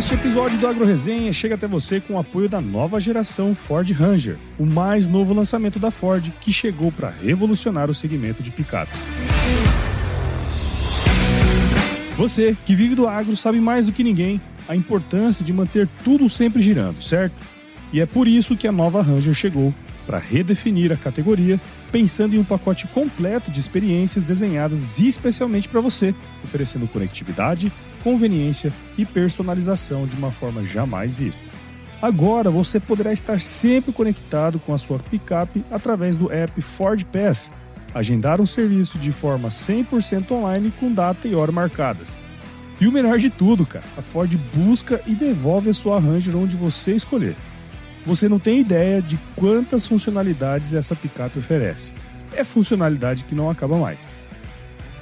Este episódio do Agro Resenha chega até você com o apoio da nova geração Ford Ranger, o mais novo lançamento da Ford que chegou para revolucionar o segmento de picapes. Você que vive do agro sabe mais do que ninguém a importância de manter tudo sempre girando, certo? E é por isso que a nova Ranger chegou para redefinir a categoria, pensando em um pacote completo de experiências desenhadas especialmente para você, oferecendo conectividade, conveniência e personalização de uma forma jamais vista. Agora você poderá estar sempre conectado com a sua picape através do app Ford Pass, agendar um serviço de forma 100% online com data e hora marcadas. E o melhor de tudo, cara, a Ford busca e devolve a sua Ranger onde você escolher. Você não tem ideia de quantas funcionalidades essa picape oferece. É funcionalidade que não acaba mais.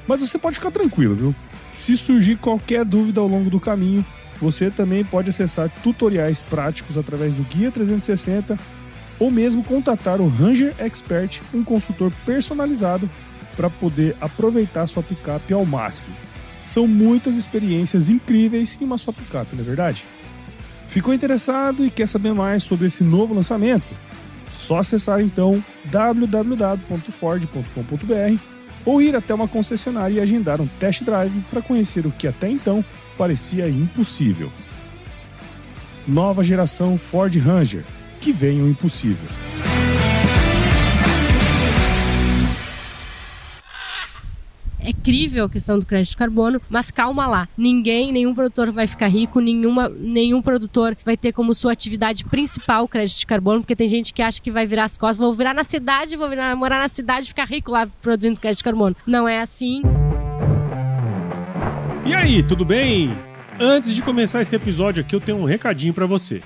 Mas você pode ficar tranquilo, viu? Se surgir qualquer dúvida ao longo do caminho, você também pode acessar tutoriais práticos através do Guia 360 ou mesmo contatar o Ranger Expert, um consultor personalizado para poder aproveitar sua picape ao máximo. São muitas experiências incríveis em uma só picape, não é verdade? Ficou interessado e quer saber mais sobre esse novo lançamento? Só acessar então www.ford.com.br ou ir até uma concessionária e agendar um test drive para conhecer o que até então parecia impossível. Nova geração Ford Ranger, que vem o impossível. É crível a questão do crédito de carbono, mas calma lá. Ninguém, nenhum produtor vai ficar rico, nenhuma, nenhum produtor vai ter como sua atividade principal o crédito de carbono, porque tem gente que acha que vai virar as costas, vou virar na cidade, vou virar, morar na cidade e ficar rico lá produzindo crédito de carbono. Não é assim. E aí, tudo bem? Antes de começar esse episódio aqui, eu tenho um recadinho para você.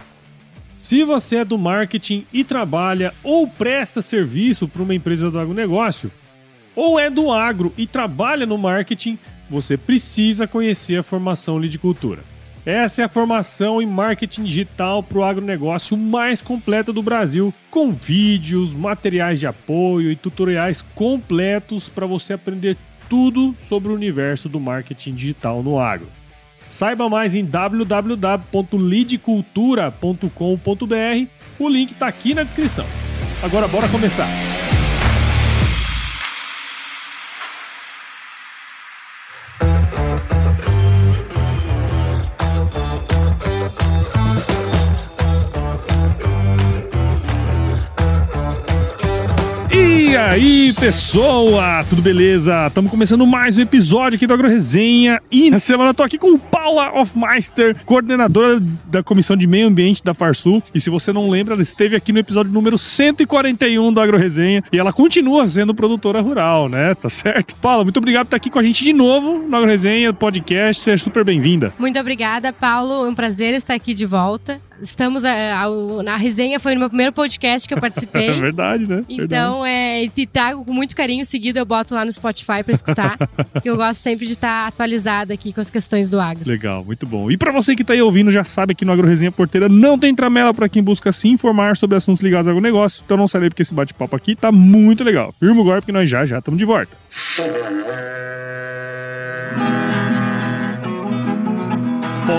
Se você é do marketing e trabalha ou presta serviço para uma empresa do agronegócio, ou é do agro e trabalha no marketing, você precisa conhecer a formação Lidicultura. Essa é a formação em marketing digital para o agronegócio mais completa do Brasil, com vídeos, materiais de apoio e tutoriais completos para você aprender tudo sobre o universo do marketing digital no agro. Saiba mais em www.lidcultura.com.br. O link está aqui na descrição. Agora bora começar. Aí, pessoa, tudo beleza? Estamos começando mais um episódio aqui do Agro Resenha e na semana eu tô aqui com Paula Hofmeister, coordenadora da Comissão de Meio Ambiente da Farsul. E se você não lembra, ela esteve aqui no episódio número 141 do Agro Resenha e ela continua sendo produtora rural, né? Tá certo? Paula, muito obrigado por estar aqui com a gente de novo no Agro Resenha, podcast. Seja super bem-vinda. Muito obrigada, Paulo. É um prazer estar aqui de volta. Estamos. A, a, a resenha foi no meu primeiro podcast que eu participei. É verdade, né? Então, é, te trago com muito carinho. Seguido, eu boto lá no Spotify pra escutar. que eu gosto sempre de estar atualizada aqui com as questões do agro. Legal, muito bom. E para você que tá aí ouvindo, já sabe que no Agro Resenha Porteira não tem tramela para quem busca se informar sobre assuntos ligados ao negócio. Então não sai daí porque esse bate-papo aqui tá muito legal. Firma o golpe que nós já já estamos de volta.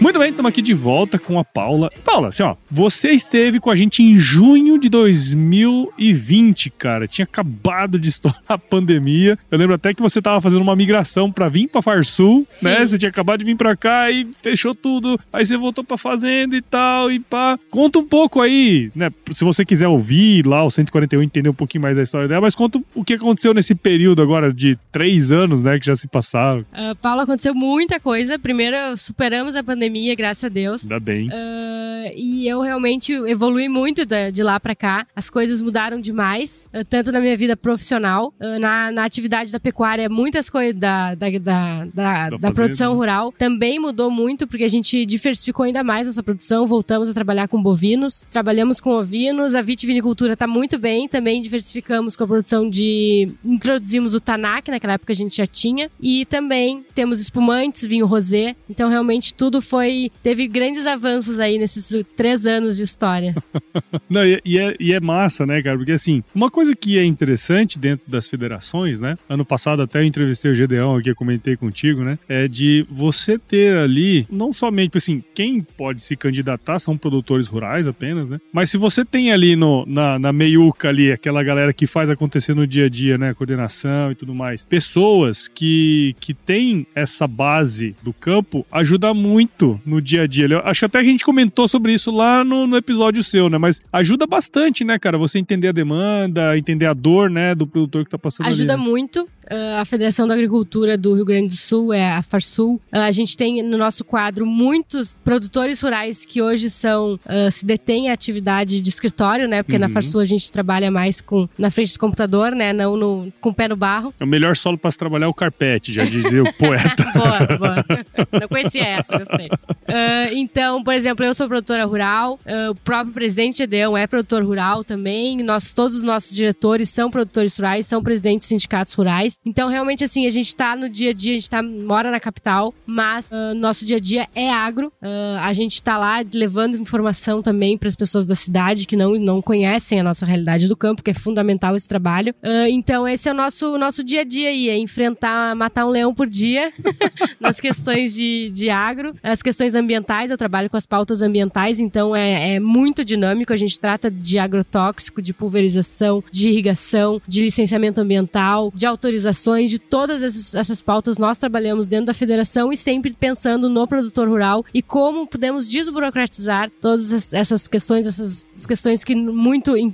Muito bem, estamos aqui de volta com a Paula. Paula, assim, ó, você esteve com a gente em junho de 2020, cara. Tinha acabado de estourar a pandemia. Eu lembro até que você tava fazendo uma migração para vir para Farsul, Sim. né? Você tinha acabado de vir para cá e fechou tudo. Aí você voltou para fazenda e tal e pá. Conta um pouco aí, né? Se você quiser ouvir lá o 141 entender um pouquinho mais da história dela, mas conta o que aconteceu nesse período agora de três anos, né, que já se passaram. Uh, Paula, aconteceu muita coisa. Primeiro, superamos a pandemia pandemia, graças a Deus. Ainda bem. Uh, e eu realmente evolui muito de, lá para cá. As coisas mudaram demais, uh, tanto na minha vida profissional, uh, na, na atividade da pecuária, muitas coisas da, da, da, da, da produção rural também mudou muito, porque a gente diversificou ainda mais nossa produção, voltamos a trabalhar com bovinos, trabalhamos com ovinos, a vitivinicultura está muito bem, também diversificamos com a produção de... introduzimos o Tanak, naquela época a gente já tinha, e também temos espumantes, vinho rosé, então realmente tudo foi foi. Teve grandes avanços aí nesses três anos de história. Não, e, e, é, e, é, massa, né, cara? Porque assim, uma coisa que é interessante dentro das federações, né? Ano passado até eu entrevistei o Gedeão aqui, comentei contigo, né? É de você ter ali, não somente, assim, quem pode se candidatar são produtores rurais apenas, né? Mas se você tem ali no, na, na meiuca ali, aquela galera que faz acontecer no dia a dia, né? Coordenação e tudo mais. Pessoas que, que têm essa base do campo, ajuda muito no dia a dia. Acho até que a gente comentou sobre isso lá no, no, episódio seu, né? Mas ajuda bastante, né, cara? Você entender a demanda, entender a dor, né, do produtor que tá passando Ajuda ali, né? muito. Uh, a Federação da Agricultura do Rio Grande do Sul é a Farsul. Uh, a gente tem no nosso quadro muitos produtores rurais que hoje são uh, se detêm a atividade de escritório, né? Porque uhum. na Farsul a gente trabalha mais com na frente do computador, né? Não no, com o pé no barro. É o melhor solo para se trabalhar é o carpete, já dizia o poeta. boa, boa. Não conhecia essa, gostei. Uh, então, por exemplo, eu sou produtora rural, uh, o próprio presidente Edeão é produtor rural também, nós, todos os nossos diretores são produtores rurais, são presidentes de sindicatos rurais. Então, realmente, assim, a gente tá no dia a dia, a gente tá, mora na capital, mas uh, nosso dia a dia é agro. a gente tá lá levando informação também para as pessoas da cidade que não, não conhecem a nossa realidade do campo, que é fundamental esse trabalho. então, esse é o nosso, nosso dia a dia aí, é enfrentar, matar um leão por dia nas questões de, de agro, as questões ambientais, eu trabalho com as pautas ambientais, então é, é muito dinâmico. A gente trata de agrotóxico, de pulverização, de irrigação, de licenciamento ambiental, de autorizações, de todas essas, essas pautas nós trabalhamos dentro da federação e sempre pensando no produtor rural e como podemos desburocratizar todas essas questões, essas questões que muito uh,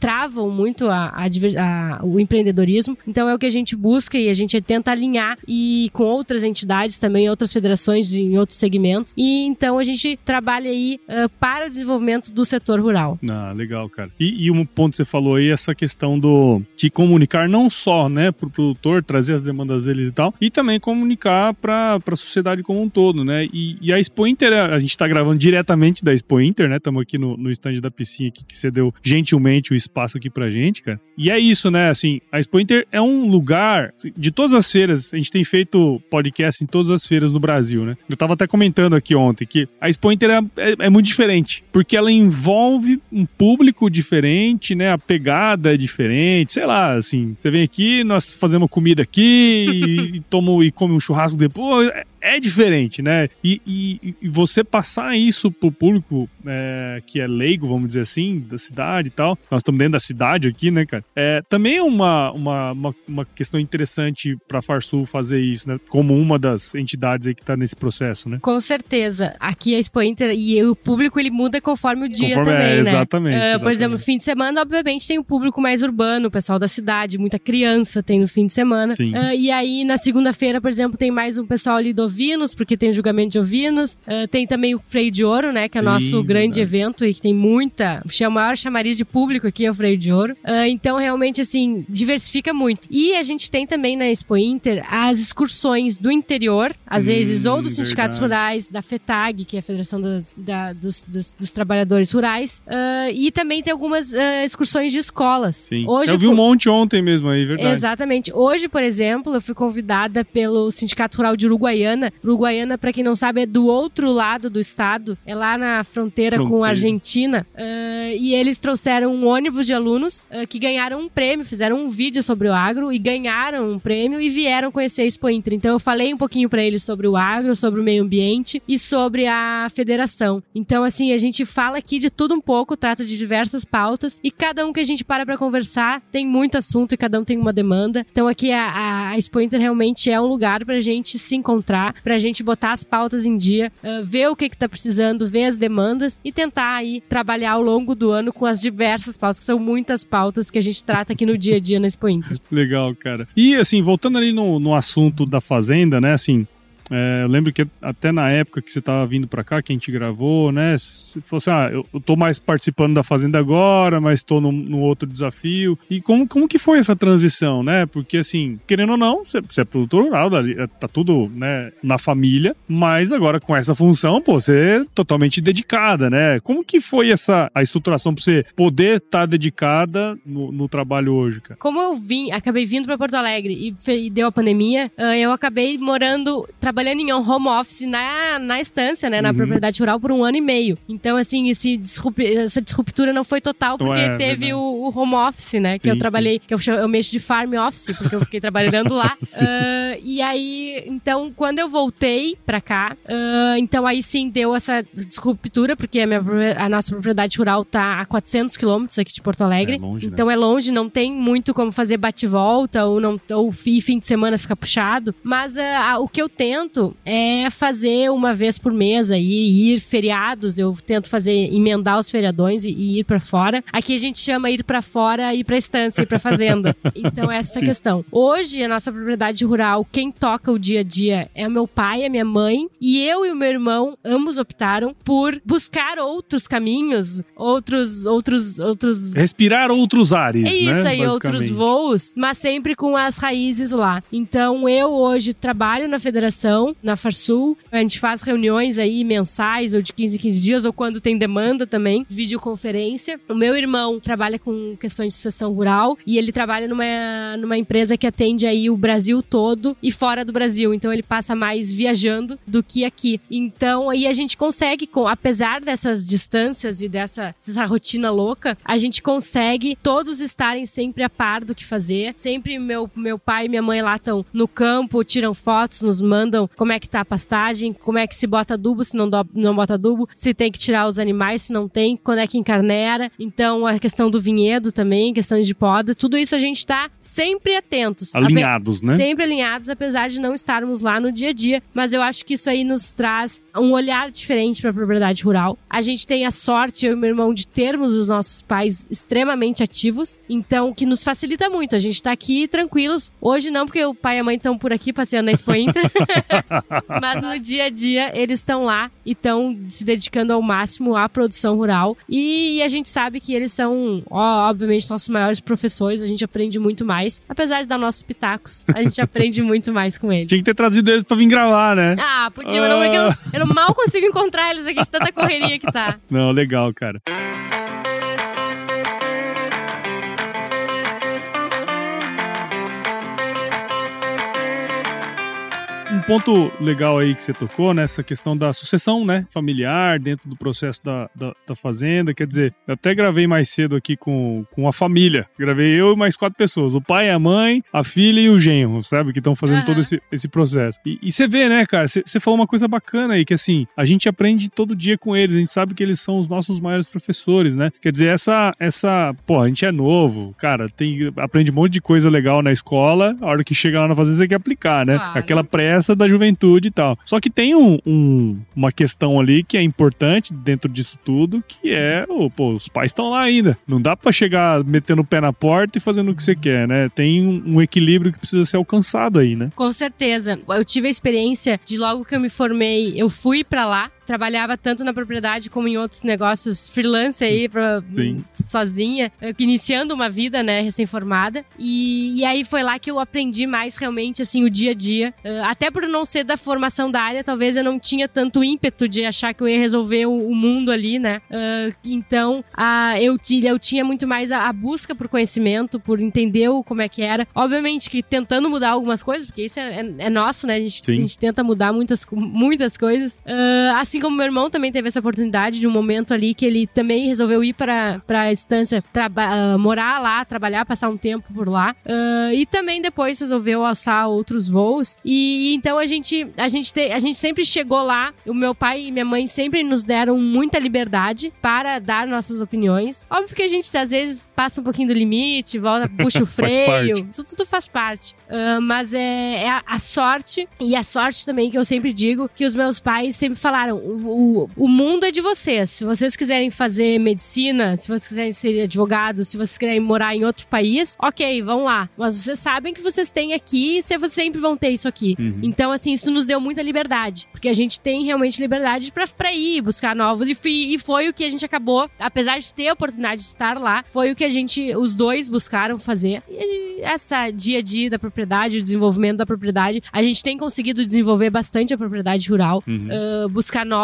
travam muito a, a, a, o empreendedorismo. Então é o que a gente busca e a gente tenta alinhar e com outras entidades também, outras federações em outros segmentos e então a gente trabalha aí uh, para o desenvolvimento do setor rural. Ah, legal, cara. E, e, um ponto que você falou aí, essa questão do de comunicar não só, né, para o produtor, trazer as demandas dele e tal, e também comunicar para a sociedade como um todo, né? E, e, a Expo Inter, a gente está gravando diretamente da Expo Inter, né? Estamos aqui no, no stand da piscina aqui, que você deu gentilmente o espaço aqui pra gente, cara. E é isso, né? Assim, a Expo Inter é um lugar, de todas as feiras, a gente tem feito podcast em todas as feiras no Brasil, né? Eu tava até comentando aqui aqui ontem, que a Expo Inter é, é, é, muito diferente, porque ela envolve um público diferente, né? A pegada é diferente, sei lá, assim, você vem aqui, nós fazemos comida aqui e, e toma e come um churrasco depois, é, é diferente, né? E, e, e, você passar isso pro público é, que é leigo, vamos dizer assim, da cidade e tal, nós estamos dentro da cidade aqui, né, cara? É, também é uma, uma, uma, uma questão interessante pra Farsul fazer isso, né? Como uma das entidades aí que tá nesse processo, né? Com certeza. Aqui a Expo Inter e o público ele muda conforme o dia conforme, também, é, né? Exatamente, uh, exatamente. Por exemplo, fim de semana, obviamente, tem o um público mais urbano, o pessoal da cidade, muita criança tem no fim de semana. Uh, e aí, na segunda-feira, por exemplo, tem mais um pessoal ali do ovinos, porque tem julgamento de ovinos. Uh, tem também o Freio de Ouro, né? Que é Sim, nosso grande verdade. evento e que tem muita. O maior chamariz de público aqui é o Freio de Ouro. Uh, então, realmente, assim, diversifica muito. E a gente tem também na Expo Inter as excursões do interior, às hum, vezes, ou dos sindicatos verdade. rurais, da FETAG, que é a Federação das, da, dos, dos, dos, Trabalhadores Rurais. Uh, e também tem algumas excursões de escolas. Sim. Hoje, eu vi um monte ontem mesmo aí, verdade. Exatamente. Hoje, por exemplo, eu fui convidada pelo Sindicato Rural de Uruguaiana Uruguaiana. Uruguaiana, para quem não sabe, é do outro lado do estado, é lá na fronteira, com a Argentina. Uh, e eles trouxeram um ônibus de alunos uh, que ganharam um prêmio, fizeram um vídeo sobre o agro e ganharam um prêmio e vieram conhecer a Expo Inter. Então eu falei um pouquinho para eles sobre o agro, sobre o meio ambiente e sobre a federação. Então, assim, a gente fala aqui de tudo um pouco, trata de diversas pautas e cada um que a gente para para conversar tem muito assunto e cada um tem uma demanda. Então, aqui a, a Expo Inter realmente é um lugar pra gente se encontrar, pra gente botar as pautas em dia, uh, ver o que que tá precisando, ver as demandas e tentar aí trabalhar ao longo do ano com as diversas pautas, que são muitas pautas que a gente trata aqui no dia a dia na Expo Inter. Legal, cara. E assim, voltando ali no, no assunto da fazenda, né, assim, é, eu lembro que até na época que você estava vindo para cá, que a gente gravou, né? Se fosse, ah, eu, tô mais participando da Fazenda agora, mas estou no, outro desafio. E como, como que foi essa transição, né? Porque, assim, querendo ou não, você, você é produtor rural, é, tá tudo né, na família, mas agora com essa função, pô, você é totalmente dedicada, né? Como que foi essa a estruturação para você poder estar tá dedicada no, no, trabalho hoje, cara? Como eu vim, acabei vindo para Porto Alegre e, e, deu a pandemia, ah, eu acabei morando, trabalhando trabalhando em home office na, na estância, né? Na uhum. propriedade rural por um ano e meio. Então, assim, esse essa disruptura não foi total porque é, teve o, o, home office, né? Sim, que eu trabalhei, sim. que eu, eu mexo de farm office, porque eu fiquei trabalhando lá. Uh, e aí, então, quando eu voltei pra cá, uh, então aí sim deu essa disruptura, porque a, minha, a nossa propriedade rural tá a 400 quilômetros aqui de Porto Alegre. É longe, né? então né? é longe, não tem muito como fazer bate-volta ou, não, ou fim de semana ficar puxado. Mas uh, o que eu tento tento é fazer uma vez por mês aí, ir feriados, eu tento fazer, emendar os feriadões e, e ir para fora. Aqui a gente chama ir para fora, ir pra estância, ir pra fazenda. então essa é a questão. Hoje, a nossa propriedade rural, quem toca o dia a dia é o meu pai, a minha mãe, e eu e o meu irmão, ambos optaram por buscar outros caminhos, outros, outros, outros... Respirar outros ares, É isso né? aí, outros voos, mas sempre com as raízes lá. Então eu hoje trabalho na federação na Farsul. A gente faz reuniões aí mensais ou de 15 em 15 dias, ou quando tem demanda também, videoconferência. O meu irmão trabalha com questões de sucessão rural e ele trabalha numa, numa empresa que atende aí o Brasil todo e fora do Brasil. Então ele passa mais viajando do que aqui. Então aí a gente consegue, apesar dessas distâncias e dessa, dessa rotina louca, a gente consegue todos estarem sempre a par do que fazer. Sempre meu, meu pai e minha mãe lá estão no campo, tiram fotos, nos mandam como é que tá a pastagem, como é que se bota adubo, se não, do, não bota adubo, se tem que tirar os animais, se não tem, quando é que encarnera. Então, a questão do vinhedo também, questões de poda, tudo isso a gente tá sempre atentos. Alinhados, né? Sempre alinhados, apesar de não estarmos lá no dia a dia. Mas eu acho que isso aí nos traz um olhar diferente para a propriedade rural. A gente tem a sorte, eu e meu irmão, de termos os nossos pais extremamente ativos, então que nos facilita muito. A gente tá aqui tranquilos. Hoje não, porque o pai e a mãe estão por aqui passeando na Expo Inter. Mas no dia a dia eles estão lá e estão se dedicando ao máximo à produção rural. E a gente sabe que eles são, ó, obviamente, nossos maiores professores. A gente aprende muito mais. Apesar de dar nossos pitacos, a gente aprende muito mais com eles. Tinha que ter trazido eles pra vir gravar, né? Ah, podia, mas não, porque eu, eu mal consigo encontrar eles aqui de tanta correria que tá. Não, legal, cara. Ponto legal aí que você tocou, né? Essa questão da sucessão, né? Familiar dentro do processo da, da, da, fazenda. Quer dizer, eu até gravei mais cedo aqui com, com a família. Gravei eu e mais quatro pessoas: o pai, a mãe, a filha e o genro, sabe? Que estão fazendo uhum. todo esse, esse processo. E, e você vê, né, cara? Você falou uma coisa bacana aí, que assim, a gente aprende todo dia com eles, a gente sabe que eles são os nossos maiores professores, né? Quer dizer, essa, essa, pô, a gente é novo, cara, tem, aprende um monte de coisa legal na escola, a hora que chega lá na fazenda você quer aplicar, né? Claro. Aquela pressa da juventude e tal. Só que tem um, um, uma questão ali que é importante dentro disso tudo, que é, oh, pô, os pais estão lá ainda. Não dá para chegar metendo o pé na porta e fazendo o que você quer, né? Tem um, um equilíbrio que precisa ser alcançado aí, né? Com certeza. Eu tive a experiência de logo que eu me formei, eu fui para lá trabalhava tanto na propriedade como em outros negócios freelance aí, pra, sozinha, eh, iniciando uma vida, né, recém-formada. E, e aí foi lá que eu aprendi mais realmente, assim, o dia a dia. Uh, até por não ser da formação da área, talvez eu não tinha tanto ímpeto de achar que eu ia resolver o, o mundo ali, né? Uh, então, uh, eu, eu tinha muito mais a, a, busca por conhecimento, por entender o, como é que era. Obviamente que tentando mudar algumas coisas, porque isso é, é, é nosso, né? A gente, a gente, tenta mudar muitas, muitas coisas. Uh, assim como meu irmão também teve essa oportunidade de um momento ali que ele também resolveu ir para a instância, uh, morar lá, trabalhar, passar um tempo por lá. Uh, e também depois resolveu alçar outros voos. E então a gente, a gente, te, a gente sempre chegou lá. O meu pai e minha mãe sempre nos deram muita liberdade para dar nossas opiniões. Óbvio que a gente às vezes passa um pouquinho do limite, volta, puxa o freio. Isso tudo faz parte. Uh, mas é, é a, a, sorte, e a sorte também que eu sempre digo, que os meus pais sempre falaram: o, o, mundo é de vocês. Se vocês quiserem fazer medicina, se vocês quiserem ser advogados, se vocês quiserem morar em outro país, ok, vão lá. Mas vocês sabem que vocês têm aqui e vocês sempre vão ter isso aqui. Uhum. Então, assim, isso nos deu muita liberdade. Porque a gente tem realmente liberdade pra, pra ir buscar novos. E, e foi o que a gente acabou, apesar de ter a oportunidade de estar lá, foi o que a gente, os dois buscaram fazer. E essa dia a dia da propriedade, o desenvolvimento da propriedade, a gente tem conseguido desenvolver bastante a propriedade rural, uhum. uh, buscar novos,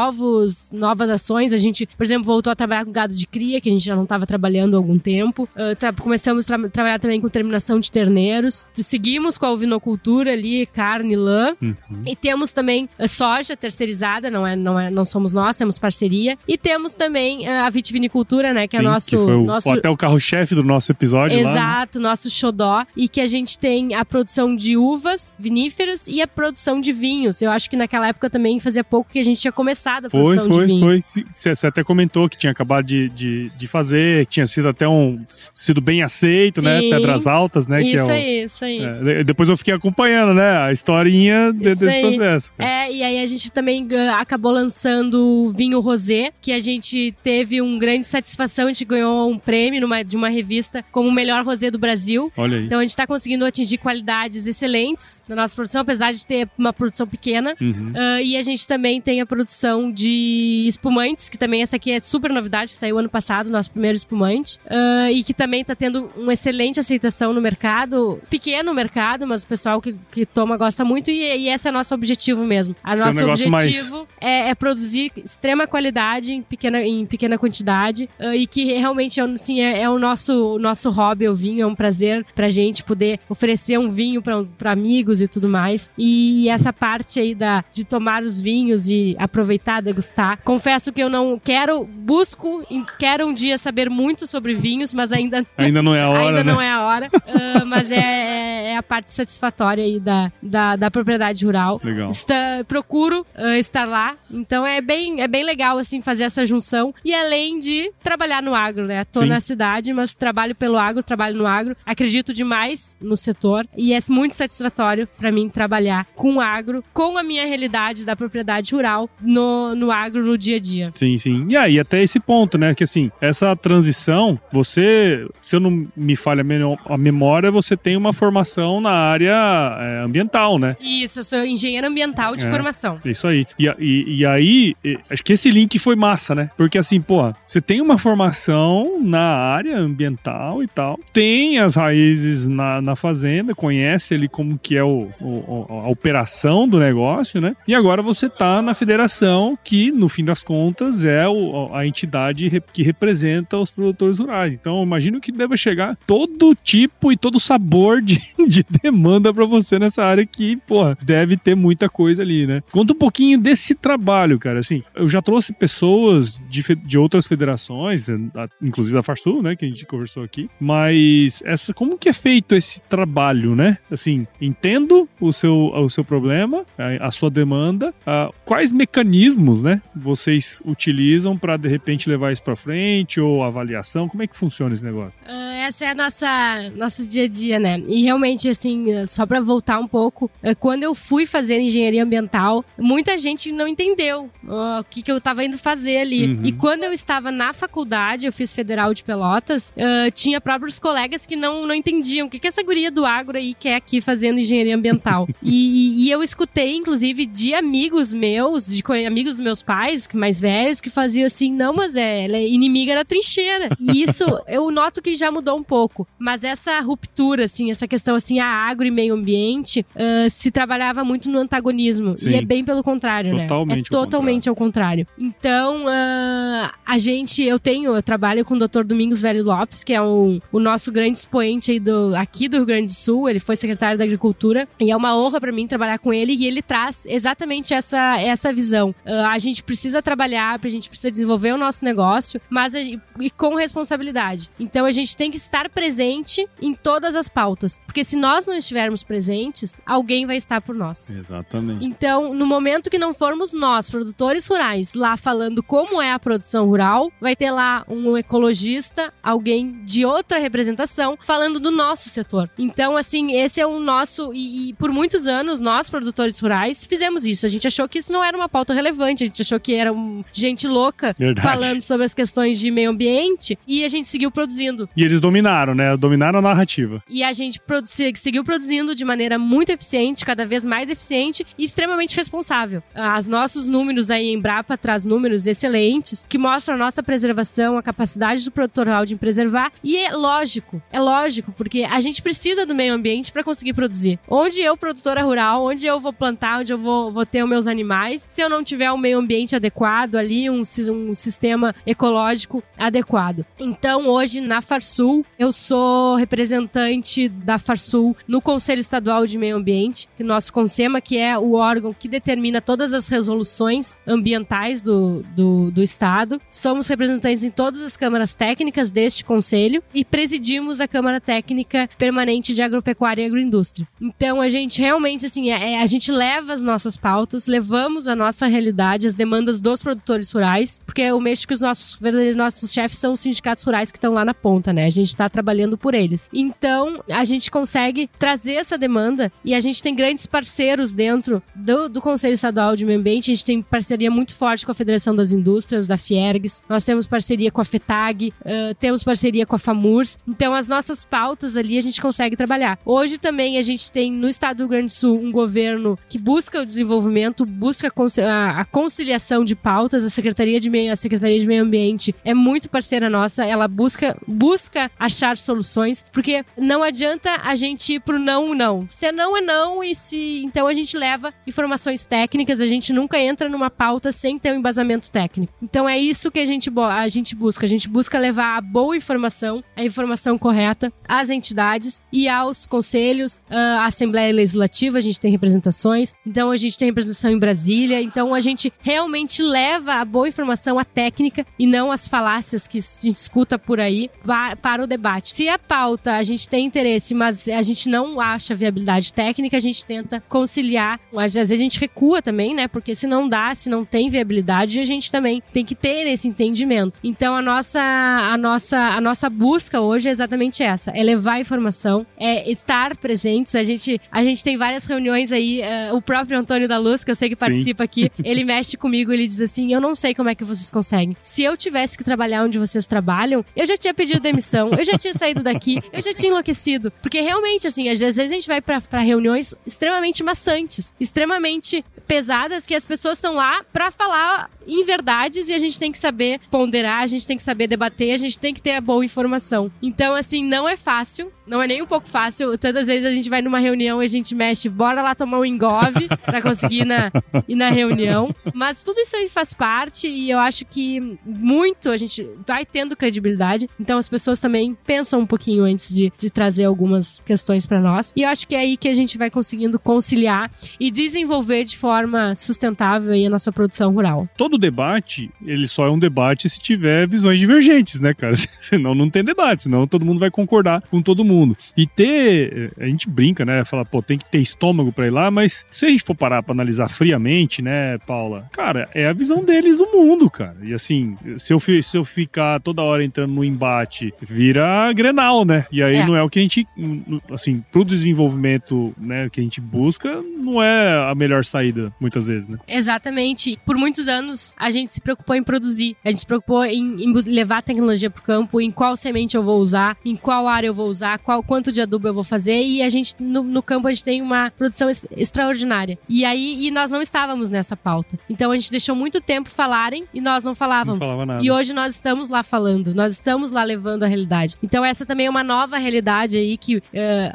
novas ações. A gente, por exemplo, voltou a trabalhar com gado de cria, que a gente já não estava trabalhando há algum tempo. Uh, começamos a tra trabalhar também com terminação de terneiros. Seguimos com a ovinocultura ali, carne, lã. Uhum. E temos também a soja terceirizada, não é, não é, não somos nós, temos parceria. E temos também a vitivinicultura, né, que Sim, é nosso, que foi o, nosso até o carro-chefe do nosso episódio Exato, lá, né? nosso xodó. E que a gente tem a produção de uvas viníferas e a produção de vinhos. Eu acho que naquela época também fazia pouco que a gente tinha começado a produção foi, de vinhos. Foi, foi. Você até comentou que tinha acabado de, de, de fazer, que tinha sido até um. sido bem aceito, né? Sim. né? Pedras Altas, né? Isso que é aí, o, isso aí. É, depois eu fiquei acompanhando, né? A historinha de, desse aí. processo. É, e aí a gente também uh, acabou lançando o vinho rosé, que a gente teve um grande satisfação, a gente ganhou um prêmio numa, de uma revista como o melhor rosé do Brasil. Olha aí. Então a gente está conseguindo atingir qualidades excelentes na nossa produção, apesar de ter uma produção pequena. Uhum. Uh, e a gente também tem a produção de espumantes, que também essa aqui é super novidade, que saiu ano passado, nosso primeiro espumante. Uh, e que também está tendo uma excelente aceitação no mercado. Pequeno mercado, mas o pessoal que, que toma gosta muito. E, e esse é o nosso objetivo mesmo. A Seu nosso objetivo mais... é, é, produzir extrema qualidade em pequena, em pequena quantidade. Uh, e que realmente assim, é, é o nosso, o nosso hobby, o vinho. É um prazer pra gente poder oferecer um vinho para amigos e tudo mais. E essa parte aí da, de tomar os vinhos e aproveitar, degustar. Confesso que eu não quero, busco, quero um dia saber muito sobre vinhos, mas ainda, ainda não é a hora. Ainda né? não é a hora. uh, mas é, é, a parte satisfatória aí da, da, da propriedade rural. Legal. Está, procuro uh, estar lá. Então é bem, é bem legal, assim, fazer essa junção. E além de trabalhar no agro, né? Tô Sim. na cidade, mas trabalho pelo agro, trabalho no agro. Acredito demais no setor e é muito satisfatório para mim trabalhar com o agro, com a minha realidade da propriedade rural no, no agro no dia a dia. Sim, sim. E aí, até esse ponto, né? Que assim, essa transição, você, se eu não me falha a memória, você tem uma formação na área é, ambiental, né? Isso, eu sou engenheiro ambiental de é, formação. Isso aí. E, e, e aí, acho que esse link foi massa, né? Porque assim, porra, você tem uma formação na área ambiental e tal, tem as raízes na, na fazenda, conhece ali como que é o, o, a operação do negócio, né? E agora você tá na federação, que no fim das contas é o, a entidade que representa os produtores rurais. Então, imagino que deva chegar todo tipo e todo sabor de, de demanda para você nessa área que, porra, deve ter muita coisa ali, né? Conta um pouquinho desse trabalho, cara. Assim, eu já trouxe pessoas de, de outras federações, inclusive da Farsul, né, que a gente conversou aqui, mas essa como que é feito esse trabalho, né? Assim, entendo o seu, o seu problema, a, sua demanda, a, quais mecanismos, né, vocês utilizam para de repente levar isso para frente ou avaliação, como é que funciona esse negócio? Uh, essa é a nossa nosso dia a dia, né? E realmente gente, assim, só para voltar um pouco, é, quando eu fui fazer engenharia ambiental, muita gente não entendeu uh, o que, que eu tava indo fazer ali. Uhum. E quando eu estava na faculdade, eu fiz Federal de Pelotas, uh, tinha próprios colegas que não, não entendiam o que, que essa guria do agro aí quer aqui fazendo engenharia ambiental. e, e, eu escutei, inclusive, de amigos meus, de amigos dos meus pais, mais velhos, que faziam assim, não, mas é, ela é inimiga da trincheira. E isso eu noto que já mudou um pouco. Mas essa ruptura, assim, essa questão assim, a agro e meio ambiente, uh, se trabalhava muito no antagonismo. Sim. E é bem pelo contrário, né? totalmente né? É totalmente ao contrário. Então, uh, a gente, eu tenho, eu trabalho com o Dr. Domingos Velho Lopes, que é o, o nosso grande expoente aí do, aqui do Rio Grande do Sul. Ele foi secretário da Agricultura. E é uma honra para mim trabalhar com ele. E ele traz exatamente essa, essa visão. Uh, a gente precisa trabalhar, a gente precisa desenvolver o nosso negócio, mas gente, e com responsabilidade. Então a gente tem que estar presente em todas as pautas. Porque se nós não estivermos presentes, alguém vai estar por nós. Exatamente. Então, no momento que não formos nós, produtores rurais, lá falando como é a produção rural, vai ter lá um ecologista, alguém de outra representação, falando do nosso setor. Então, assim, esse é o nosso. E, e por muitos anos, nós, produtores rurais, fizemos isso. A gente achou que isso não era uma pauta relevante, a gente achou que era um, gente louca Verdade. falando sobre as questões de meio ambiente e a gente seguiu produzindo. E eles dominaram, né? Dominaram a narrativa. E a gente seguiu produzindo de maneira muito eficiente, cada vez mais eficiente e extremamente responsável. Os nossos números aí em Brapa traz números excelentes que mostram a nossa preservação, a capacidade do produtor rural de preservar. E é lógico, é lógico, porque a gente precisa do meio ambiente para conseguir produzir. Onde eu, produtora rural, onde eu vou plantar, onde eu vou, vou ter os meus animais, se eu não tiver um meio ambiente adequado ali, um, um sistema ecológico adequado. Então, hoje na Farsul, eu sou representante da Farsul no Conselho Estadual de Meio Ambiente, que nosso CONSEMA, que é o órgão que determina todas as resoluções ambientais do, do, do Estado. Somos representantes em todas as câmaras técnicas deste conselho e presidimos a Câmara Técnica Permanente de Agropecuária e Agroindústria. Então, a gente realmente, assim, é, é a gente leva as nossas pautas, levamos a nossa realidade, as demandas dos produtores rurais, porque o México, os nossos, nossos chefes são os sindicatos rurais que estão lá na ponta, né? A gente está trabalhando por eles. Então, a gente consegue trazer essa demanda e a gente tem grandes parceiros dentro do, do Conselho Estadual de Meio Ambiente. A gente tem parceria muito forte com a Federação das Indústrias, da Fiergs. Nós temos parceria com a FETAG, uh, temos parceria com a FAMURS. Então, as nossas pautas ali a gente consegue trabalhar. Hoje também a gente tem no estado do Rio Grande do Sul um governo que busca o desenvolvimento, busca a conciliação de pautas. A Secretaria de Meio, a Secretaria de Meio Ambiente é muito parceira nossa. Ela busca, busca achar soluções, porque não adianta a gente ir pro não, não. Se é não, é não, e se. Então a gente leva informações técnicas, a gente nunca entra numa pauta sem ter um embasamento técnico. Então é isso que a gente, a gente busca. A gente busca levar a boa informação, a informação correta às entidades e aos conselhos, à Assembleia Legislativa, a gente tem representações. Então a gente tem representação em Brasília. Então a gente realmente leva a boa informação, a técnica e não as falácias que gente escuta por aí para o debate. Se a pauta a gente tem interesse, mas a gente não acha viabilidade técnica, a gente tenta conciliar. Às vezes a gente recua também, né? Porque se não dá, se não tem viabilidade, a gente também tem que ter esse entendimento. Então a nossa a nossa a nossa busca hoje é exatamente essa, é levar informação, é estar presentes. A gente a gente tem várias reuniões aí, uh, o próprio Antônio da Luz, que eu sei que participa Sim. aqui, ele mexe comigo, ele diz assim: "Eu não sei como é que vocês conseguem. Se eu tivesse que trabalhar onde vocês trabalham, eu já tinha pedido demissão, eu já tinha saído daqui, eu já tinha enlouquecido. Porque realmente, assim, às vezes a gente vai para reuniões extremamente maçantes, extremamente pesadas, que as pessoas estão lá para falar em verdades e a gente tem que saber ponderar, a gente tem que saber debater, a gente tem que ter a boa informação. Então, assim, não é fácil, não é nem um pouco fácil. Tantas vezes a gente vai numa reunião e a gente mexe, bora lá tomar um engove pra conseguir ir na, ir na reunião. Mas tudo isso aí faz parte e eu acho que muito a gente vai tendo credibilidade. Então as pessoas também pensam um pouquinho antes de, de trazer algumas questões para nós. E eu acho que é aí que a gente vai conseguindo conciliar e desenvolver de forma forma sustentável aí a nossa produção rural. Todo debate, ele só é um debate se tiver visões divergentes, né, cara? senão não tem debate, senão todo mundo vai concordar com todo mundo. E ter, a gente brinca, né, fala, pô, tem que ter estômago para ir lá, mas se a gente for parar para analisar friamente, né, Paula, cara, é a visão deles do mundo, cara. E assim, se eu, se eu ficar toda hora entrando no embate, vira Grenal, né? E aí é. não é o que a gente, assim, pro desenvolvimento, né, que a gente busca, não é a melhor saída, muitas vezes, né? Exatamente. Por muitos anos, a gente se preocupou em produzir, a gente se preocupou em, em levar a tecnologia pro campo, em qual semente eu vou usar, em qual área eu vou usar, qual quanto de adubo eu vou fazer, e a gente, no, no campo, a gente tem uma produção extraordinária. E aí, e nós não estávamos nessa pauta. Então a gente deixou muito tempo falarem e nós não falávamos. Não falava nada. E hoje nós estamos lá falando, nós estamos lá levando a realidade. Então essa também é uma nova realidade aí que uh,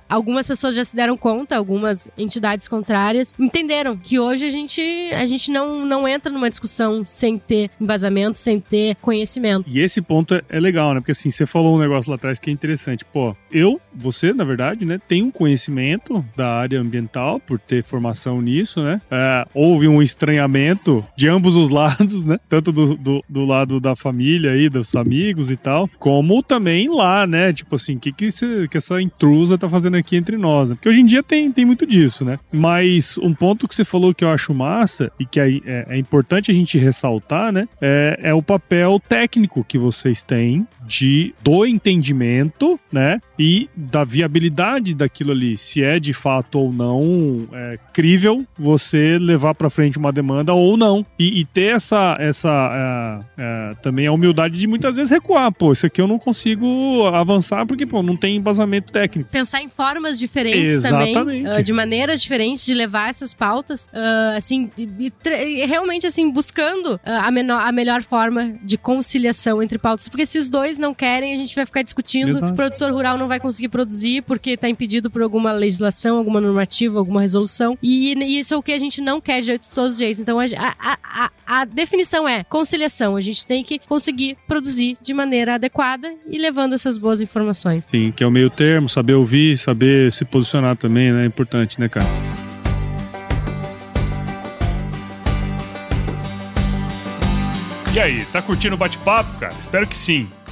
algumas pessoas já se deram conta, algumas entidades contrárias entenderam que hoje a gente a gente não, não entra numa discussão sem ter embasamento, sem ter conhecimento. E esse ponto é, é legal, né? Porque assim, você falou um negócio lá atrás que é interessante. Pô, eu, você, na verdade, né, tem um conhecimento da área ambiental por ter formação nisso, né? É, houve um estranhamento de ambos os lados, né? Tanto do, do, do lado da família aí, dos amigos e tal, como também lá, né? Tipo assim, o que, que, que essa intrusa tá fazendo aqui entre nós, né? Porque hoje em dia tem, tem muito disso, né? Mas um ponto que você falou que eu acho massa e que é, é, é importante a gente ressaltar, né? É, é o papel técnico que vocês têm de do entendimento, né? E da viabilidade daquilo ali, se é de fato ou não é, crível você levar para frente uma demanda ou não. E, e ter essa, essa é, é, também a humildade de muitas vezes recuar. Pô, isso aqui eu não consigo avançar porque pô, não tem embasamento técnico. Pensar em formas diferentes Exatamente. também, uh, de maneiras diferentes de levar essas pautas, uh, assim, e, e, realmente assim buscando uh, a, menor, a melhor forma de conciliação entre pautas, porque esses dois não querem, a gente vai ficar discutindo. Exato. O produtor rural não vai conseguir produzir porque está impedido por alguma legislação, alguma normativa, alguma resolução. E, e, isso é o que a gente não quer de todos os jeitos. Então a, a, a, a definição é conciliação. A gente tem que conseguir produzir de maneira adequada e levando essas boas informações. Sim, que é o meio termo, saber ouvir, saber se posicionar também, né? É importante, né, cara? E aí, tá curtindo o bate-papo, cara? Espero que sim.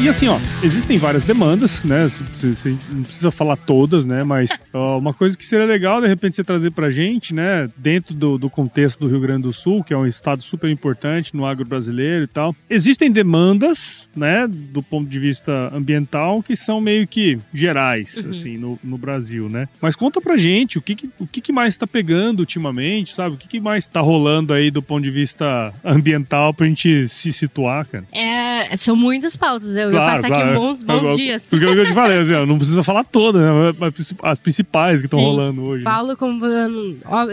E, e, assim, ó, existem várias demandas, né? Você, você não precisa falar todas, né? Mas ó, uma coisa que seria legal, de repente, você trazer pra gente, né? Dentro do, do, contexto do Rio Grande do Sul, que é um estado super importante no agro brasileiro e tal. Existem demandas, né? Do ponto de vista ambiental, que são meio que gerais, uhum. assim, no, no, Brasil, né? Mas conta pra gente o que, que o que, que, mais tá pegando ultimamente, sabe? O que, que mais tá rolando aí do ponto de vista ambiental pra gente se situar, cara? É, são muitas pautas eu claro, ia passar claro. aqui bons, bons eu, dias. Porque eu te falei, assim, não precisa falar todas, né? As principais que estão rolando hoje. Paulo, como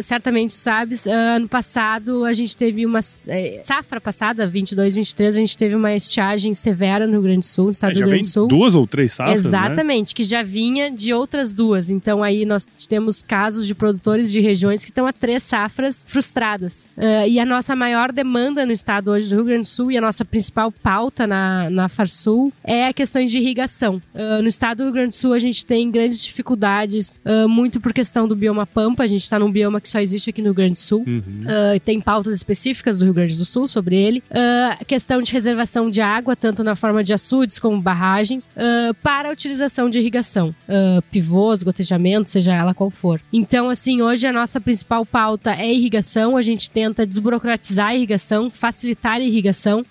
certamente sabes, ano passado a gente teve uma é, safra passada, 22, 23, a gente teve uma estiagem severa no Rio Grande do Sul, no estado é, do Rio Grande do Sul. Duas ou três safras? Né? Exatamente, né? que já vinha de outras duas. Então aí nós temos casos de produtores de regiões que estão a três safras frustradas. Uh, e a nossa maior demanda no estado hoje do Rio Grande do Sul e a nossa principal pauta na, na Farsul Sul é questões de irrigação. Uh, no estado do Rio Grande do Sul, a gente tem grandes dificuldades, uh, muito por questão do bioma Pampa. A gente está num bioma que só existe aqui no Rio Grande do Sul. Uhum. Uh, tem pautas específicas do Rio Grande do Sul sobre ele. Questão de reservação de água, tanto na forma de açudes como barragens, para a utilização de irrigação. pivôs, gotejamento, seja ela qual for. Então, assim, hoje a nossa principal pauta é irrigação. A gente tenta desburocratizar a irrigação, facilitar a irrigação.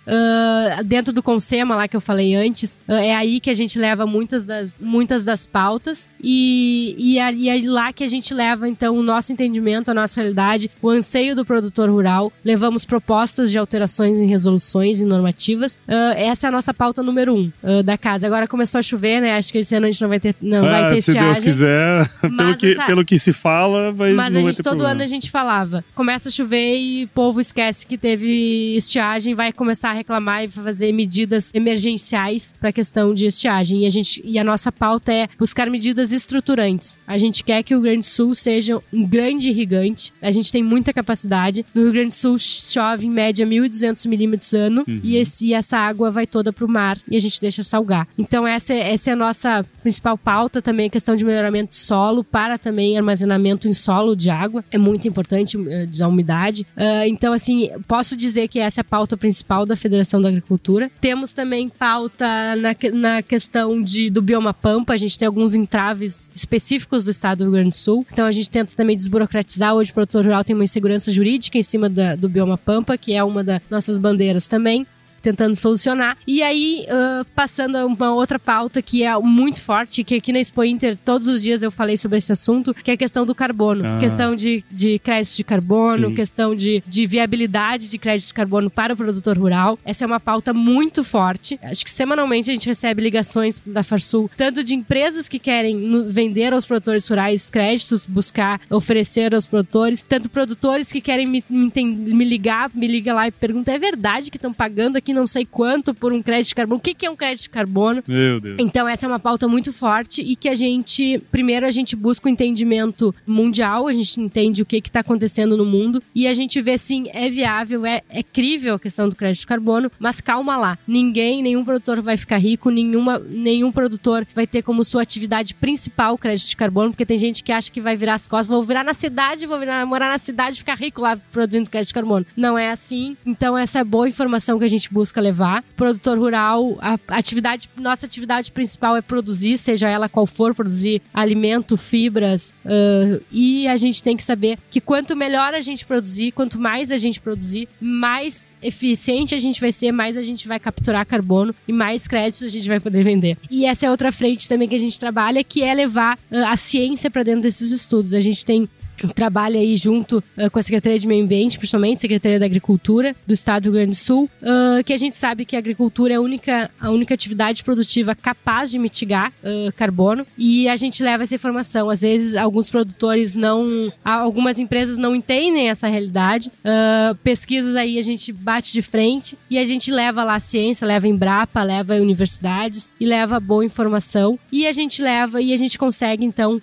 dentro do Consema, lá que eu falei antes, é aí que a gente leva muitas das, muitas das pautas e, e, é, e é lá que a gente leva, então, o nosso entendimento, a nossa realidade, o anseio do produtor rural. Levamos propostas de alterações em resoluções e normativas. Uh, essa é a nossa pauta número um uh, da casa. Agora começou a chover, né? Acho que esse ano a gente não vai ter, não ah, vai ter se estiagem. Deus quiser, pelo que, essa... pelo que se fala, vai Mas a gente, todo problema. ano a gente falava, começa a chover e o povo esquece que teve estiagem, vai começar a reclamar e fazer medidas emergenciais para a questão de estiagem. E a gente e a nossa pauta é buscar medidas estruturantes. A gente quer que o Rio Grande do Sul seja um grande irrigante. A gente tem muita capacidade. No Rio Grande do Sul chove em média 1.200 milímetros ano uhum. e, esse, essa água vai toda para o mar e a gente deixa salgar. Então essa, essa é a nossa principal pauta também, a questão de melhoramento de solo para também armazenamento em solo de água. É muito importante uh, da umidade. Uh, então assim, posso dizer que essa é a pauta principal da Federação da Agricultura. Temos também pauta na, na questão de, do bioma pampa. A gente tem alguns entraves específicos do estado do Rio Grande do Sul. Então a gente tenta também desburocratizar. Hoje o produtor rural tem uma insegurança jurídica em cima da, do bioma pampa, que é uma das nossas bandeiras também tentando solucionar. E aí, uh, passando a uma outra pauta que é muito forte, que aqui na Expo Inter, todos os dias eu falei sobre esse assunto, que é a questão do carbono. Ah. Questão de, de crédito de carbono, Sim. questão de, de viabilidade de crédito de carbono para o produtor rural. Essa é uma pauta muito forte. Acho que semanalmente a gente recebe ligações da Farsul, tanto de empresas que querem vender aos produtores rurais créditos, buscar oferecer aos produtores, tanto produtores que querem me, me, me ligar, me liga lá e pergunta: é verdade que estão pagando aqui não sei quanto por um crédito de carbono. O que, que é um crédito de carbono? Meu Deus. Então, essa é uma pauta muito forte e que a gente, primeiro, a gente busca o um entendimento mundial, a gente entende o que está acontecendo no mundo e a gente vê sim, é viável, é, é crível a questão do crédito de carbono, mas calma lá. Ninguém, nenhum produtor vai ficar rico, nenhuma, nenhum produtor vai ter como sua atividade principal o crédito de carbono, porque tem gente que acha que vai virar as costas, vou virar na cidade, vou virar, morar na cidade e ficar rico lá produzindo crédito de carbono. Não é assim. Então, essa é boa informação que a gente busca busca levar. Produtor rural, a atividade, nossa atividade principal é produzir, seja ela qual for, produzir alimento, fibras. Uh, e a gente tem que saber que quanto melhor a gente produzir, quanto mais a gente produzir, mais eficiente a gente vai ser, mais a gente vai capturar carbono e mais créditos a gente vai poder vender. E essa é outra frente também que a gente trabalha, que é levar uh, a ciência para dentro desses estudos. A gente tem trabalha aí junto uh, com a Secretaria de Meio Ambiente, principalmente Secretaria da Agricultura do Estado do Rio Grande do Sul, uh, que a gente sabe que a agricultura é a única, a única atividade produtiva capaz de mitigar uh, carbono e a gente leva essa informação. Às vezes, alguns produtores não, algumas empresas não entendem essa realidade. pesquisas aí a gente bate de frente e a gente leva lá a ciência, leva em Embrapa, leva universidades e leva boa informação e a gente leva e a gente consegue então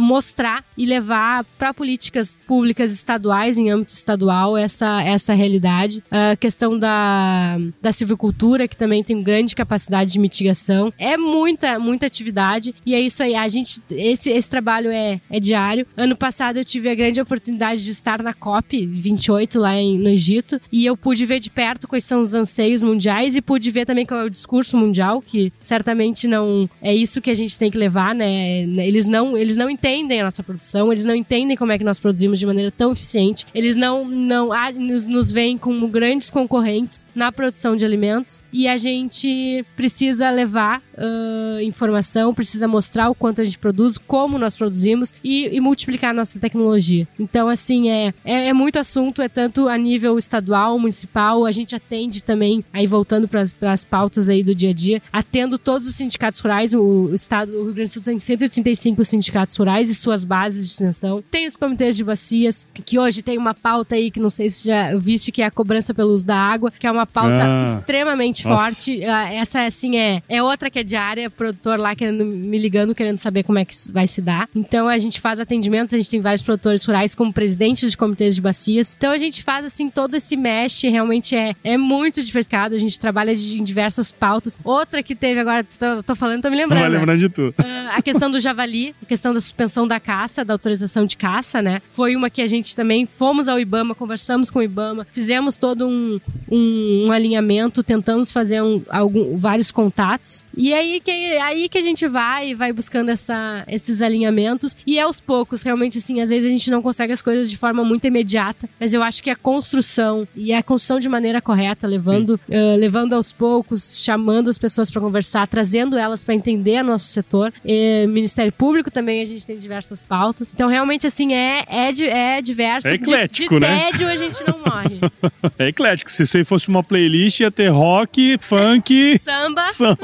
mostrar e levar para políticas públicas estaduais, em âmbito estadual, essa, essa realidade. A questão da, da silvicultura, que também tem grande capacidade de mitigação. É muita, muita atividade. E é isso aí. A gente, esse, esse trabalho é, é diário. Ano passado eu tive a grande oportunidade de estar na COP 28 lá em, no Egito. E eu pude ver de perto quais são os anseios mundiais e pude ver também qual é o discurso mundial, que certamente não é isso que a gente tem que levar, né? Eles não, eles não entendem a nossa produção, eles não entendem como é que nós produzimos de maneira tão eficiente. Eles não, não ah, nos, nos veem como grandes concorrentes na produção de alimentos e a gente precisa levar uh, informação, precisa mostrar o quanto a gente produz, como nós produzimos e, e multiplicar a nossa tecnologia. Então, assim, é, é, é, muito assunto, é tanto a nível estadual, municipal, a gente atende também, aí voltando para as pautas aí do dia a dia, atendo todos os sindicatos rurais, o, o estado, o Rio Grande do Sul tem 135 sindicatos rurais e suas bases de extensão. Tem vários comitês de bacias, que hoje tem uma pauta aí que não sei se já viste, que é a cobrança pelo uso da água, que é uma pauta Ah. extremamente Nossa. forte. Ah, Essa, assim, é, é outra que é diária, produtor lá querendo, me ligando, querendo saber como é que vai se dar. Então a gente faz atendimentos, a gente tem vários produtores rurais como presidentes de comitês de bacias. Então a gente faz, assim, todo esse mesh, realmente é, é muito diversificado, a gente trabalha de- em diversas pautas. Outra que teve agora, tô, tô falando, tô me lembrando. Vai né? lembrar de tudo. Ah, a questão do javali, a questão da suspensão da caça, da autorização de caça, né? Foi uma que a gente também fomos ao IBAMA, conversamos com o IBAMA, fizemos todo um, um, um alinhamento, tentamos fazer um, algum, vários contatos. E aí que, aí que a gente vai, vai buscando essa, esses alinhamentos. E é aos poucos, realmente, assim, às vezes a gente não consegue as coisas de forma muito imediata, mas eu acho que a construção, e a construção de maneira correta, levando, eh, levando aos poucos, chamando as pessoas para conversar, trazendo elas para entender nosso setor. Eh, Ministério Público também a gente tem diversas pautas. Então, realmente, assim, é, é, di- é diverso. É De- eclético, de, né? tédio a gente não morre. É eclético. Se isso aí fosse uma playlist, ia ter rock, funk, Samba. samba.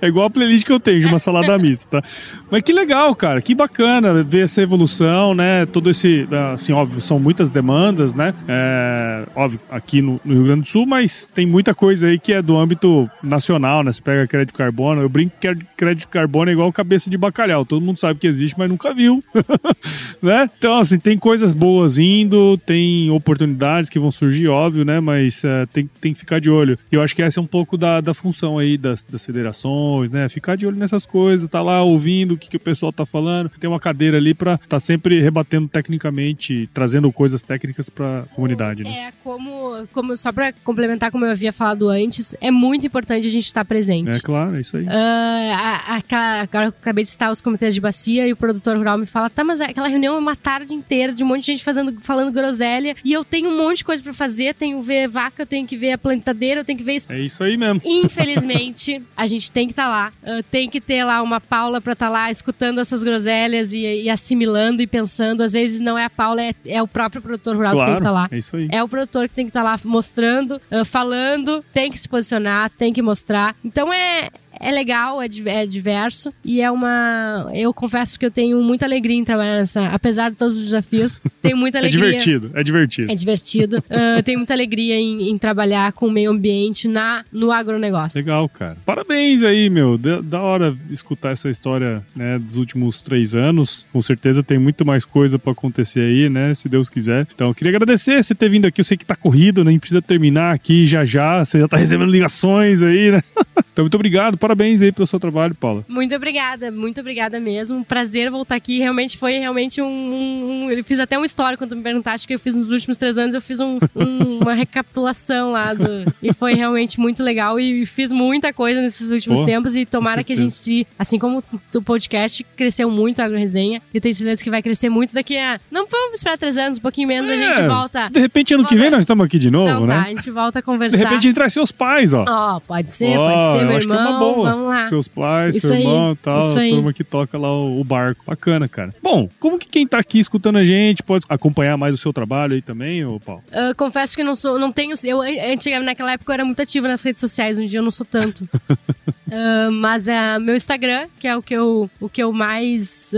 É igual a playlist que eu tenho de uma salada mista, tá? Mas que legal, cara. Que bacana ver essa evolução, né? Todo esse, assim, óbvio, são muitas demandas, né? É, óbvio, aqui no, no Rio Grande do Sul, mas tem muita coisa aí que é do âmbito nacional, né? Você pega crédito de carbono. Eu brinco que crédito de carbono é igual cabeça de bacalhau. Todo mundo sabe que existe, mas nunca viu. né? Então, assim, tem coisas boas indo, tem oportunidades que vão surgir, óbvio, né? Mas eh, tem, tem que ficar de olho. E eu acho que essa é um pouco da, da função aí das, das federações, né? Ficar de olho nessas coisas, tá lá ouvindo o que, que o pessoal tá falando. Tem uma cadeira ali pra tá sempre rebatendo tecnicamente, trazendo coisas técnicas pra comunidade, né? É, como, como só pra complementar, como eu havia falado antes, é muito importante a gente estar presente. É, claro, é isso aí. Ah, a- aquela- agora eu acabei de citar os comitês de bacia e o produtor rural me fala: tá, mas aquela reunião é uma tarde inteira de um monte de gente fazendo, falando groselha e eu tenho um monte de coisa pra fazer. Tenho que ver vaca, eu tenho que ver a plantadeira, eu tenho que ver isso. É isso aí mesmo. Infelizmente, a gente tem que estar lá. Ah, tem que ter lá uma Paula pra estar lá escutando essas groselhas e, e assimilando e pensando. Às vezes não é a Paula, é, é o próprio produtor rural que tem que estar lá. é isso aí. É o produtor que tem que estar lá mostrando, ah, falando, tem que se posicionar, tem que mostrar. Então é. É legal, é, é diverso e é uma. Eu confesso que eu tenho muita alegria em trabalhar nessa. Apesar de todos os desafios, tenho muita É alegria. divertido, é divertido. É divertido. Ah, tenho muita alegria em, em trabalhar com o meio ambiente na, no agronegócio. Legal, cara. Parabéns aí, meu. Da, da hora escutar essa história, né, dos últimos três anos. Com certeza tem muito mais coisa pra acontecer aí, né, se Deus quiser. Então, eu queria agradecer você ter vindo aqui. Eu sei que tá corrido, né, a gente precisa terminar aqui já já. Você já tá recebendo ligações aí, né? então, muito obrigado. Parabéns aí pelo seu trabalho, Paula. Muito obrigada, muito obrigada mesmo. Prazer voltar aqui. Realmente foi realmente um. um- eu fiz até uma história quando tu me perguntaste o que eu fiz nos últimos três anos. Eu fiz um- um- uma recapitulação lá do. E foi realmente muito legal. E fiz muita coisa nesses últimos Pô, tempos. E tomara que a gente. Assim como o podcast cresceu muito a AgroResenha. Eu tenho certeza que vai crescer muito daqui a. Não vamos esperar três anos, um pouquinho menos, a gente É, volta. De repente, ano que Volta. vem, nós estamos aqui de novo, Então tá, né? a gente volta a De conversar. repente, a gente traz seus pais, ó. Ó, pode ser, Ó, pode ser, eu meu que é irmão. Vamos lá. Seus pais, Isso seu irmão e tal, a turma que toca lá o, o barco. Bacana, cara. Bom, como que quem tá aqui escutando a gente pode acompanhar mais o seu trabalho aí também, ô Paulo? Ah, confesso que não sou, não tenho. Eu antigamente naquela época eu era muito ativa nas redes sociais, um dia eu não sou tanto. Ah, mas é meu Instagram, que é o que eu, o que eu mais,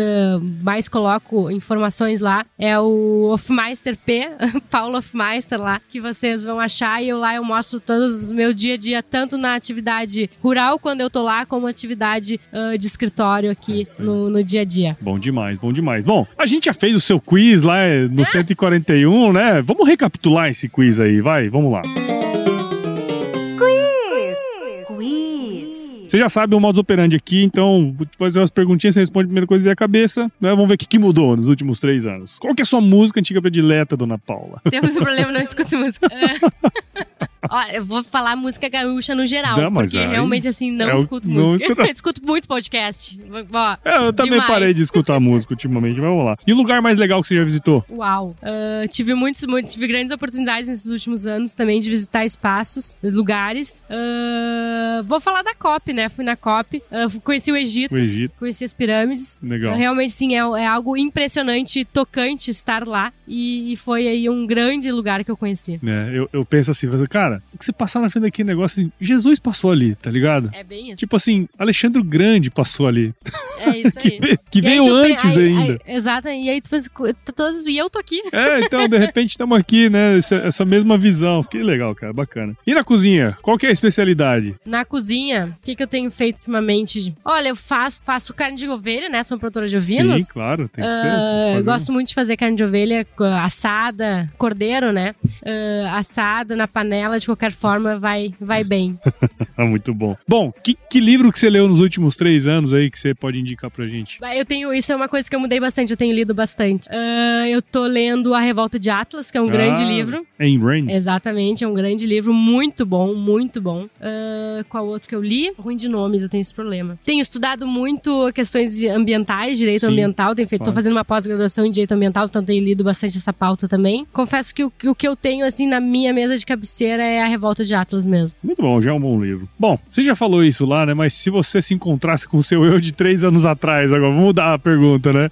mais coloco informações lá, é o Hofmeister P, Paulo Hofmeister lá, que vocês vão achar. E eu lá eu mostro todos o meu dia a dia, tanto na atividade rural quando eu tô lá, como atividade ah, de escritório É aqui aí. no, no dia a dia. Bom demais, bom demais. Bom, a gente já fez o seu quiz lá eh, no 141, né? Vamos recapitular esse quiz aí, vai, vamos lá. Quiz. Você já sabe o modus operandi aqui, então vou te fazer umas perguntinhas, você responde a primeira coisa à cabeça, né? Vamos ver o que, que mudou nos últimos três anos. Qual que é a sua música antiga predileta, dona Paula? Temos um problema, não escuto música. Ó, eu vou falar música gaúcha no geral, Não, porque aí realmente, assim, não é escuto não música. escuta. Eu escuto muito podcast. Ó, É, eu também demais. parei de escutar música ultimamente, mas vamos lá. E o lugar mais legal que você já visitou? Uau. Ah, tive muitos, muitos- tive grandes oportunidades nesses últimos anos também de visitar espaços, lugares. Ah, vou falar da COP, né? Fui na COP, fui- conheci o Egito, O Egito. conheci as pirâmides. Legal. Realmente, sim, é, é algo impressionante, tocante estar lá. E, e foi aí um grande lugar que eu conheci. É, eu, eu penso assim, cara, o que você passar na frente daquele negócio assim, Jesus passou ali, tá ligado? É bem isso. Tipo assim, Alexandre Grande passou ali. É isso aí. que, que aí veio tu pe- antes aí- ainda. aí- exato, e aí tu pensa, "Tá todos, e eu tô aqui. É, então, de repente estamos aqui, né? Essa, essa mesma visão. Que legal, cara, bacana. E na cozinha, qual que é a especialidade? Na cozinha, o que, que eu tenho feito ultimamente? Olha, eu faço, faço carne de ovelha, né? Sou produtora de ovinos. Sim, claro, tem que ser. Ah, que eu fazer. gosto muito de fazer carne de ovelha assada, cordeiro, né? Ah, assada na panela, de qualquer forma, vai, vai bem. Ah, muito bom. Bom, que, que livro que você leu nos últimos três anos aí que você pode indicar pra gente? Eu tenho, isso é uma coisa que eu mudei bastante, eu tenho lido bastante. Ah, eu tô lendo A Revolta de Atlas, que é um grande Ah, livro. Ayn Rand? Exatamente, é um grande livro, muito bom, muito bom. Ah, qual outro que eu li? Ruim de nomes, eu tenho esse problema. Tenho estudado muito questões de ambientais, direito Sim, ambiental, tenho feito, tô fazendo uma pós-graduação em direito ambiental, então tenho lido bastante essa pauta também. Confesso que o, que o que eu tenho, assim, na minha mesa de cabeceira é A Revolta de Atlas mesmo. Muito bom, já é um bom livro. Bom, você já falou isso lá, né? Mas se você se encontrasse com o seu eu de três anos atrás, agora vamos mudar a pergunta, né?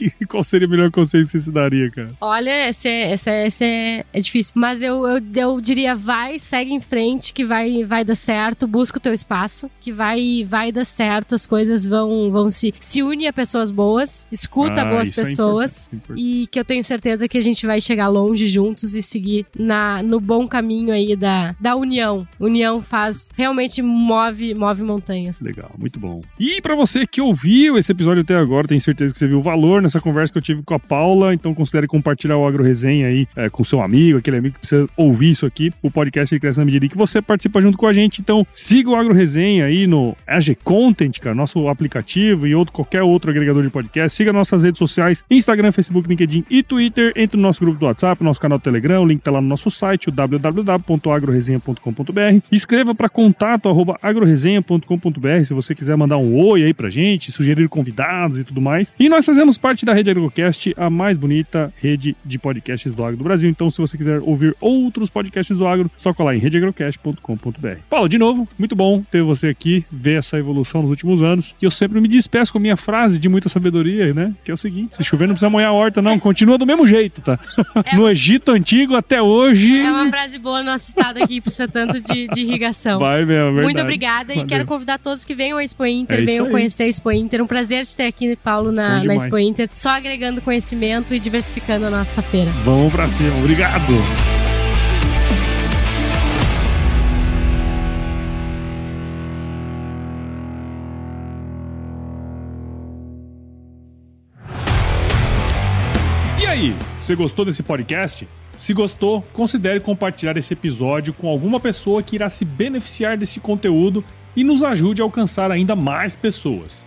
Que- Qual seria o melhor conselho que você se daria, cara? Olha, esse, é- esse, é- esse é, é difícil. Mas eu, eu, eu diria, vai, segue em frente, que vai, vai dar certo. Busca o teu espaço, que vai, vai dar certo. As coisas vão, vão se... Se une a pessoas boas, escuta Ah, boas isso é pessoas. importante, importante. e que eu tenho certeza que a gente vai chegar longe juntos e seguir na, no bom caminho aí da, da união. União faz... Realmente move, move montanhas. Legal, muito bom. E pra você que ouviu esse episódio até agora, tenho certeza que você viu o valor nessa conversa que eu tive com a Paula, então considere compartilhar o Agro Resenha aí é, com seu amigo, aquele amigo que precisa ouvir isso aqui. O podcast ele cresce na medida que você participa junto com a gente, então siga o Agro Resenha aí no AG Content, cara, nosso aplicativo e outro, qualquer outro agregador de podcast. Siga nossas redes sociais, Instagram, Facebook, LinkedIn e Twitter. Entre no nosso grupo do WhatsApp, nosso canal do Telegram, o link tá lá no nosso site, o www.agroresenha.com.br. Escreva para contato agroresenha.com.br se você quiser mandar um oi aí pra gente, sugerir convidados e tudo mais. E nós fazemos parte da Rede Agrocast, a mais bonita rede de podcasts do agro do Brasil. Então, se você quiser ouvir outros podcasts do agro, só colar em redeagrocast.com.br. Paulo, de novo, muito bom ter você aqui, ver essa evolução nos últimos anos. E eu sempre me despeço com a minha frase de muita sabedoria, né? Que é o seguinte: se chover, não precisa molhar a horta, não. Continua do mesmo jeito, tá? no Egito Antigo até hoje. É uma frase boa no nosso estado aqui, precisa tanto de, de irrigação. Vai mesmo, é verdade. Muito obrigada e Valeu. quero convidar todos que venham à Expo Inter, É venham aí. conhecer a Expo Inter. Um prazer te ter aqui, Paulo, na, na. Expo Inter, só agregando conhecimento e diversificando a nossa feira. Vamos pra cima, obrigado. E aí, você gostou desse podcast? Se gostou, considere compartilhar esse episódio com alguma pessoa que irá se beneficiar desse conteúdo e nos ajude a alcançar ainda mais pessoas.